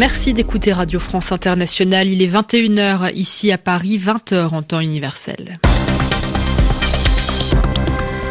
Merci d'écouter Radio France Internationale. Il est 21h ici à Paris, 20h en temps universel.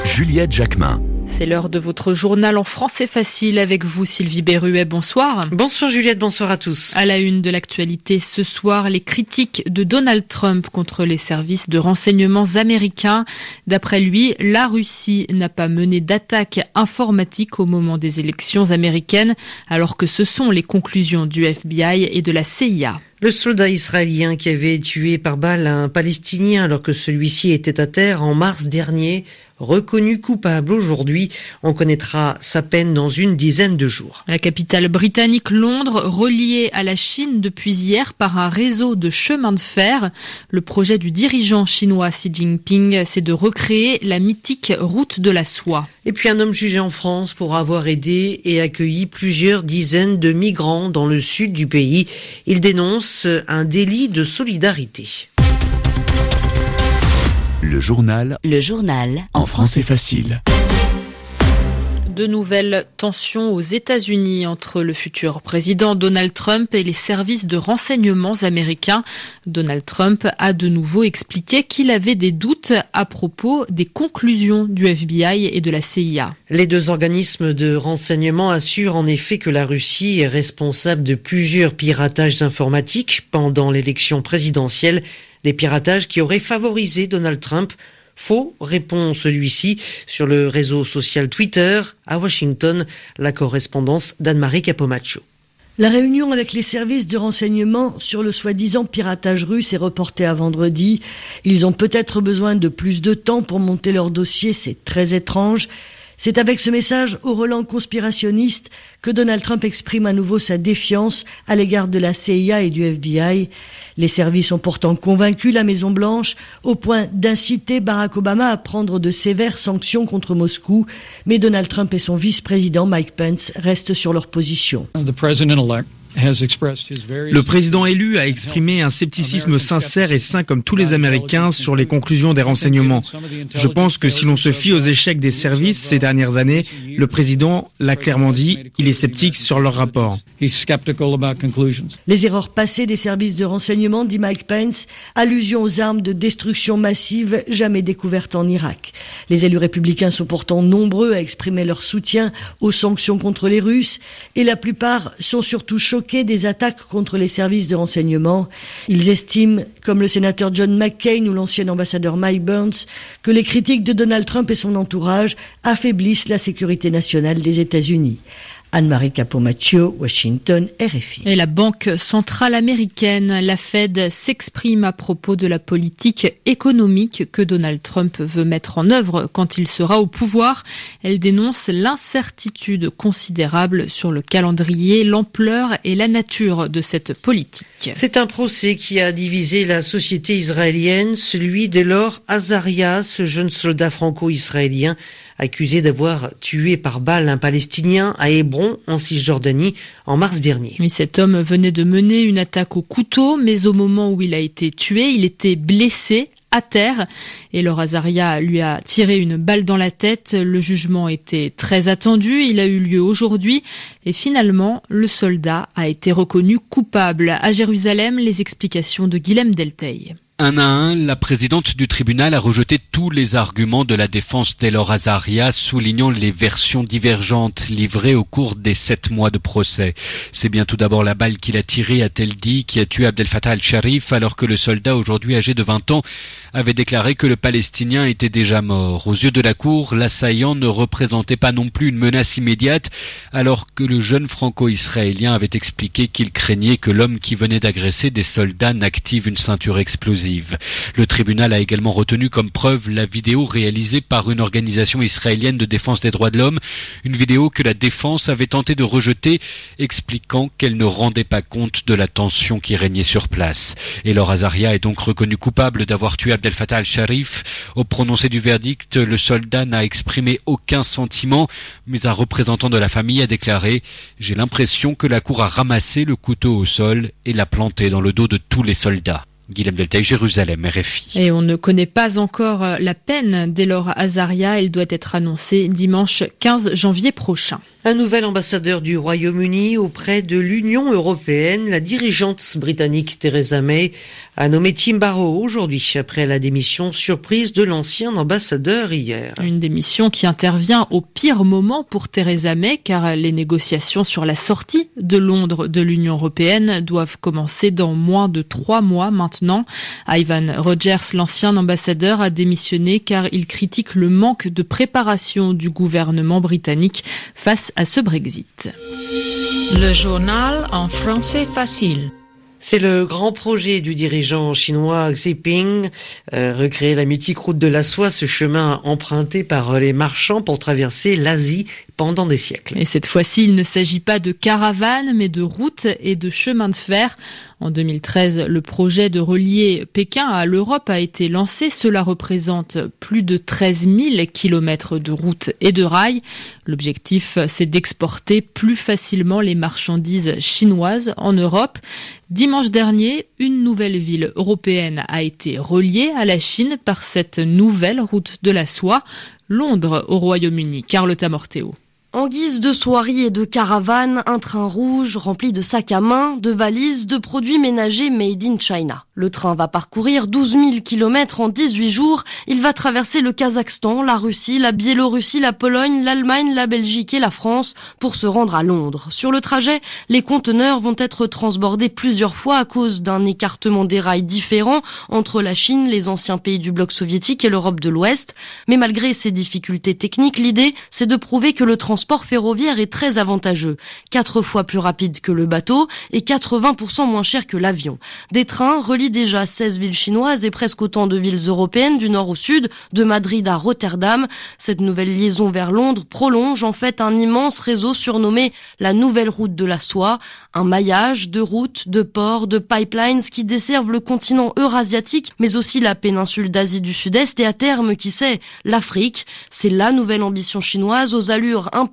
Juliette Jacquemin. C'est l'heure de votre journal en français facile avec vous, Sylvie Berruet. Bonsoir. Bonsoir Juliette, bonsoir à tous. À la une de l'actualité ce soir, les critiques de Donald Trump contre les services de renseignements américains. D'après lui, la Russie n'a pas mené d'attaque informatique au moment des élections américaines, alors que ce sont les conclusions du FBI et de la CIA. Le soldat israélien qui avait tué par balle un Palestinien alors que celui-ci était à terre en mars dernier reconnu coupable aujourd'hui. On connaîtra sa peine dans une dizaine de jours. La capitale britannique Londres, reliée à la Chine depuis hier par un réseau de chemins de fer. Le projet du dirigeant chinois Xi Jinping, c'est de recréer la mythique route de la soie. Et puis un homme jugé en France pour avoir aidé et accueilli plusieurs dizaines de migrants dans le sud du pays. Il dénonce un délit de solidarité. Le journal. Le journal. En français facile. De nouvelles tensions aux États-Unis entre le futur président Donald Trump et les services de renseignements américains. Donald Trump a de nouveau expliqué qu'il avait des doutes à propos des conclusions du FBI et de la CIA. Les deux organismes de renseignement assurent en effet que la Russie est responsable de plusieurs piratages informatiques pendant l'élection présidentielle des piratages qui auraient favorisé Donald Trump. Faux, répond celui-ci sur le réseau social Twitter. À Washington, la correspondance d'Anne-Marie Capomaccio. La réunion avec les services de renseignement sur le soi-disant piratage russe est reportée à vendredi. Ils ont peut-être besoin de plus de temps pour monter leur dossier, c'est très étrange. C'est avec ce message au relent conspirationniste que Donald Trump exprime à nouveau sa défiance à l'égard de la CIA et du FBI. Les services ont pourtant convaincu la Maison-Blanche au point d'inciter Barack Obama à prendre de sévères sanctions contre Moscou, mais Donald Trump et son vice-président Mike Pence restent sur leur position. Le président élu a exprimé un scepticisme sincère et sain comme tous les Américains sur les conclusions des renseignements. Je pense que si l'on se fie aux échecs des services ces dernières années, le président l'a clairement dit, il est sceptique sur leurs rapports. Les erreurs passées des services de renseignement, dit Mike Pence, allusion aux armes de destruction massive jamais découvertes en Irak. Les élus républicains sont pourtant nombreux à exprimer leur soutien aux sanctions contre les Russes et la plupart sont surtout choqués des attaques contre les services de renseignement. Ils estiment, comme le sénateur John McCain ou l'ancien ambassadeur Mike Burns, que les critiques de Donald Trump et son entourage affaiblissent la sécurité nationale des États-Unis. Anne-Marie Capomaccio, Washington, RFI. Et la Banque centrale américaine, la Fed, s'exprime à propos de la politique économique que Donald Trump veut mettre en œuvre quand il sera au pouvoir. Elle dénonce l'incertitude considérable sur le calendrier, l'ampleur et la nature de cette politique. C'est un procès qui a divisé la société israélienne, celui d'Elor Azaria, ce jeune soldat franco-israélien accusé d'avoir tué par balle un Palestinien à Hébron, en Cisjordanie, en mars dernier. Cet homme venait de mener une attaque au couteau, mais au moment où il a été tué, il était blessé à terre et Laura Azaria lui a tiré une balle dans la tête. Le jugement était très attendu, il a eu lieu aujourd'hui et finalement le soldat a été reconnu coupable. À Jérusalem, les explications de Guilhem Delteil. Un à un, la présidente du tribunal a rejeté tous les arguments de la défense d'Elor Azaria, soulignant les versions divergentes livrées au cours des sept mois de procès. C'est bien tout d'abord la balle qu'il a tirée, a-t-elle dit, qui a tué Abdel Fattah al-Sharif, alors que le soldat, aujourd'hui âgé de 20 ans, avait déclaré que le Palestinien était déjà mort. Aux yeux de la Cour, l'assaillant ne représentait pas non plus une menace immédiate, alors que le jeune franco-israélien avait expliqué qu'il craignait que l'homme qui venait d'agresser des soldats n'active une ceinture explosive. Le tribunal a également retenu comme preuve la vidéo réalisée par une organisation israélienne de défense des droits de l'homme, une vidéo que la défense avait tenté de rejeter, expliquant qu'elle ne rendait pas compte de la tension qui régnait sur place. Et Laura Azaria est donc reconnu coupable d'avoir tué Abdel Fattah al-Sharif. Au prononcé du verdict, le soldat n'a exprimé aucun sentiment, mais un représentant de la famille a déclaré J'ai l'impression que la cour a ramassé le couteau au sol et l'a planté dans le dos de tous les soldats. Jérusalem, RFI. Et on ne connaît pas encore la peine d'Elor Azaria. Elle doit être annoncée dimanche 15 janvier prochain. Un nouvel ambassadeur du Royaume-Uni auprès de l'Union européenne, la dirigeante britannique Theresa May a nommé Tim Barrow aujourd'hui après la démission surprise de l'ancien ambassadeur hier. Une démission qui intervient au pire moment pour Theresa May car les négociations sur la sortie de Londres de l'Union européenne doivent commencer dans moins de trois mois maintenant. Ivan Rogers, l'ancien ambassadeur, a démissionné car il critique le manque de préparation du gouvernement britannique face à ce Brexit. Le journal en français facile. C'est le grand projet du dirigeant chinois Xi Jinping, euh, recréer la mythique route de la soie, ce chemin emprunté par les marchands pour traverser l'Asie pendant des siècles. Et cette fois-ci, il ne s'agit pas de caravanes, mais de routes et de chemins de fer. En 2013, le projet de relier Pékin à l'Europe a été lancé. Cela représente plus de 13 000 kilomètres de routes et de rails. L'objectif, c'est d'exporter plus facilement les marchandises chinoises en Europe. Dimanche dernier, une nouvelle ville européenne a été reliée à la Chine par cette nouvelle route de la soie, Londres au Royaume-Uni. Carlotta Morteo. En guise de soirée et de caravane, un train rouge rempli de sacs à main, de valises, de produits ménagers made in China. Le train va parcourir 12 000 km en 18 jours. Il va traverser le Kazakhstan, la Russie, la Biélorussie, la Pologne, l'Allemagne, la Belgique et la France pour se rendre à Londres. Sur le trajet, les conteneurs vont être transbordés plusieurs fois à cause d'un écartement des rails différent entre la Chine, les anciens pays du bloc soviétique et l'Europe de l'Ouest. Mais malgré ces difficultés techniques, l'idée, c'est de prouver que le transport transport ferroviaire est très avantageux, quatre fois plus rapide que le bateau et 80% moins cher que l'avion. Des trains relient déjà 16 villes chinoises et presque autant de villes européennes du nord au sud, de Madrid à Rotterdam. Cette nouvelle liaison vers Londres prolonge en fait un immense réseau surnommé la nouvelle route de la soie, un maillage de routes, de ports, de pipelines qui desservent le continent eurasiatique, mais aussi la péninsule d'Asie du Sud-Est et à terme, qui sait, l'Afrique. C'est la nouvelle ambition chinoise aux allures un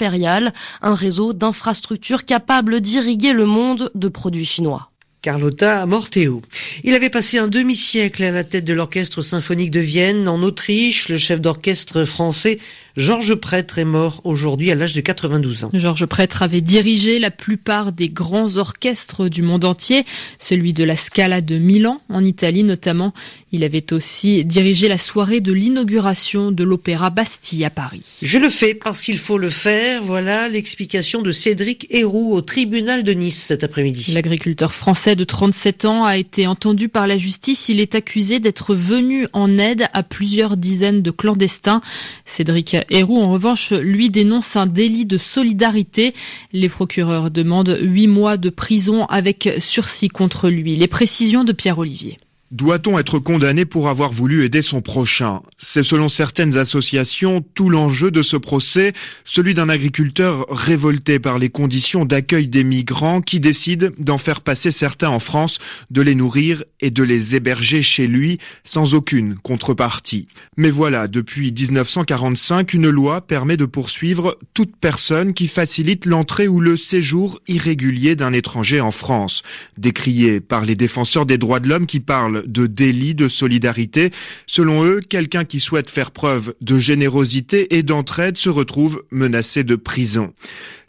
réseau d'infrastructures capable d'irriguer le monde de produits chinois. Carlotta Morteo. Il avait passé un demi-siècle à la tête de l'Orchestre symphonique de Vienne, en Autriche. Le chef d'orchestre français Georges Prêtre est mort aujourd'hui à l'âge de 92 ans. Georges Prêtre avait dirigé la plupart des grands orchestres du monde entier, celui de la Scala de Milan, en Italie notamment. Il avait aussi dirigé la soirée de l'inauguration de l'Opéra Bastille à Paris. Je le fais parce qu'il faut le faire. Voilà l'explication de Cédric Héroux au tribunal de Nice cet après-midi. L'agriculteur français de 37 ans a été entendu par la justice. Il est accusé d'être venu en aide à plusieurs dizaines de clandestins. Cédric Héroux, en revanche, lui dénonce un délit de solidarité. Les procureurs demandent huit mois de prison avec sursis contre lui. Les précisions de Pierre Olivier. Doit-on être condamné pour avoir voulu aider son prochain? C'est selon certaines associations tout l'enjeu de ce procès, celui d'un agriculteur révolté par les conditions d'accueil des migrants qui décide d'en faire passer certains en France, de les nourrir et de les héberger chez lui sans aucune contrepartie. Mais voilà, depuis 1945, une loi permet de poursuivre toute personne qui facilite l'entrée ou le séjour irrégulier d'un étranger en France. Décrié par les défenseurs des droits de l'homme qui parlent de délit de solidarité. Selon eux, quelqu'un qui souhaite faire preuve de générosité et d'entraide se retrouve menacé de prison.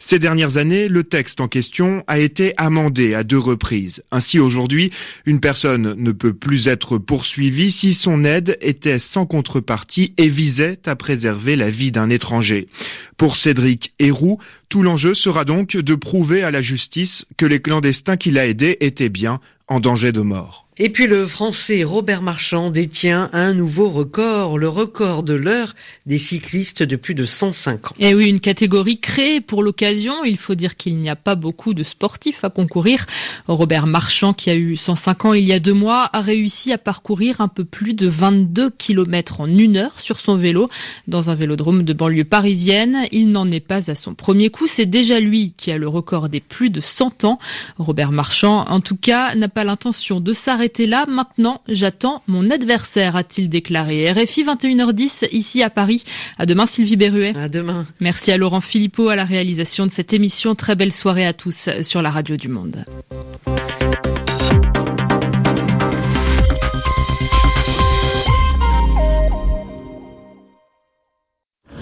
Ces dernières années, le texte en question a été amendé à deux reprises. Ainsi, aujourd'hui, une personne ne peut plus être poursuivie si son aide était sans contrepartie et visait à préserver la vie d'un étranger. Pour Cédric Héroux, tout l'enjeu sera donc de prouver à la justice que les clandestins qu'il a aidés étaient bien en danger de mort. Et puis le français Robert Marchand détient un nouveau record, le record de l'heure des cyclistes de plus de 105 ans. Et oui, une catégorie créée pour l'occasion. Il faut dire qu'il n'y a pas beaucoup de sportifs à concourir. Robert Marchand, qui a eu 105 ans il y a deux mois, a réussi à parcourir un peu plus de 22 km en une heure sur son vélo dans un vélodrome de banlieue parisienne. Il n'en est pas à son premier coup. C'est déjà lui qui a le record des plus de 100 ans. Robert Marchand, en tout cas, n'a pas l'intention de s'arrêter là. Maintenant, j'attends mon adversaire, a-t-il déclaré. RFI 21h10 ici à Paris. À demain, Sylvie Berruet. À demain. Merci à Laurent Philippot à la réalisation de cette émission. Très belle soirée à tous sur la radio du Monde.